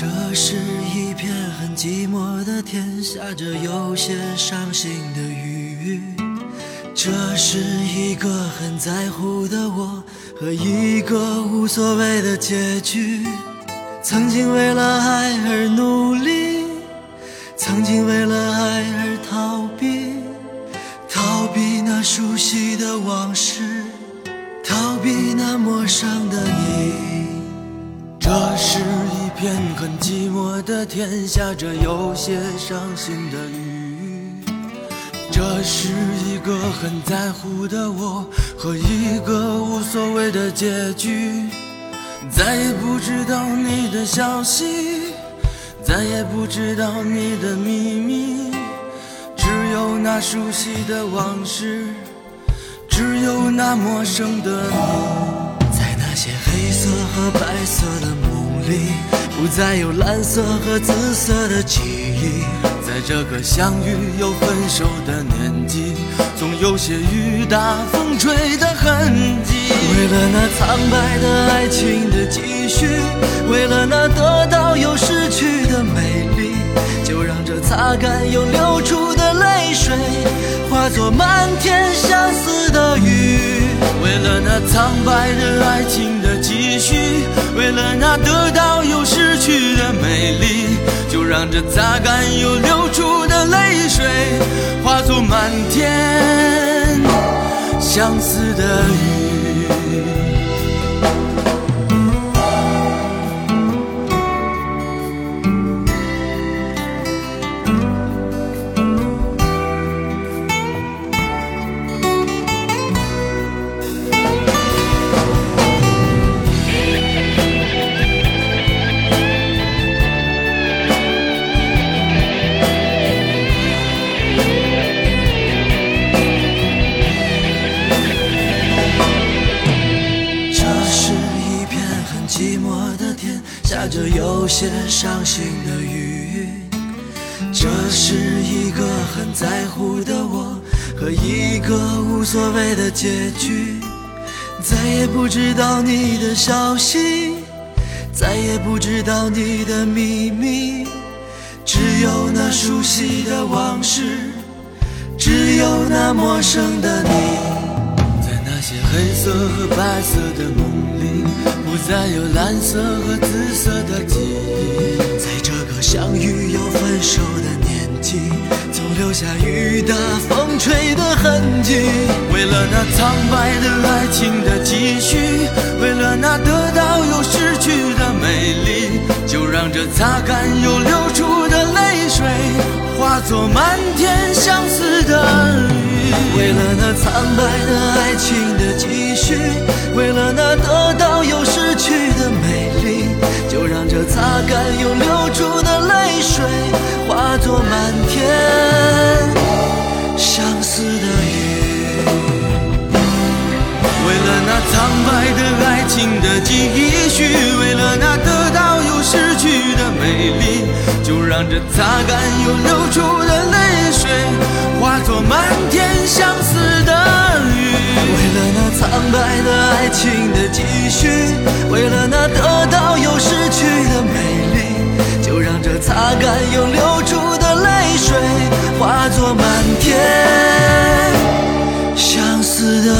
这是一片很寂寞的天，下着有些伤心的雨。这是一个很在乎的我和一个无所谓的结局。曾经为了爱而努力，曾经为了爱而逃避，逃避那熟悉的往事，逃避那陌生的你。片很寂寞的天，下着有些伤心的雨。这是一个很在乎的我和一个无所谓的结局。再也不知道你的消息，再也不知道你的秘密，只有那熟悉的往事，只有那陌生的你。在那些黑色和白色的梦里，不再有蓝色和紫色的记忆。在这个相遇又分手的年纪，总有些雨打风吹的痕迹。为了那苍白的爱情的继续，为了那得到又失去的美丽，就让这擦干又流出的泪水，化作漫天相思的雨。为了那苍白的爱情的继续，为了那得到又失去的美丽，就让这擦干又流出的泪水，化作满天相思的雨。下着有些伤心的雨。这是一个很在乎的我和一个无所谓的结局。再也不知道你的消息，再也不知道你的秘密，只有那熟悉的往事，只有那陌生的你。在那些黑色和白色的梦里，不再有蓝色和紫色的记忆。在这个相遇又分手的年纪，总留下雨打风吹的痕迹。为了那苍白的爱情的继续，为了那得到又失去的美丽，就让这擦干又流出的泪水，化作漫天相思的雨。为了那苍白的爱情的继续，为了那得到又失去的美丽，就让这擦干又流出的泪水，化作满天相思的雨。为了那苍白的爱情的继续，为了那得到又失去的美丽，就让这擦干又流出的，漫天相思的雨。为了那苍白的爱情的继续为了那得到又失去的美丽就让这擦干又流出的泪水化作漫天相思的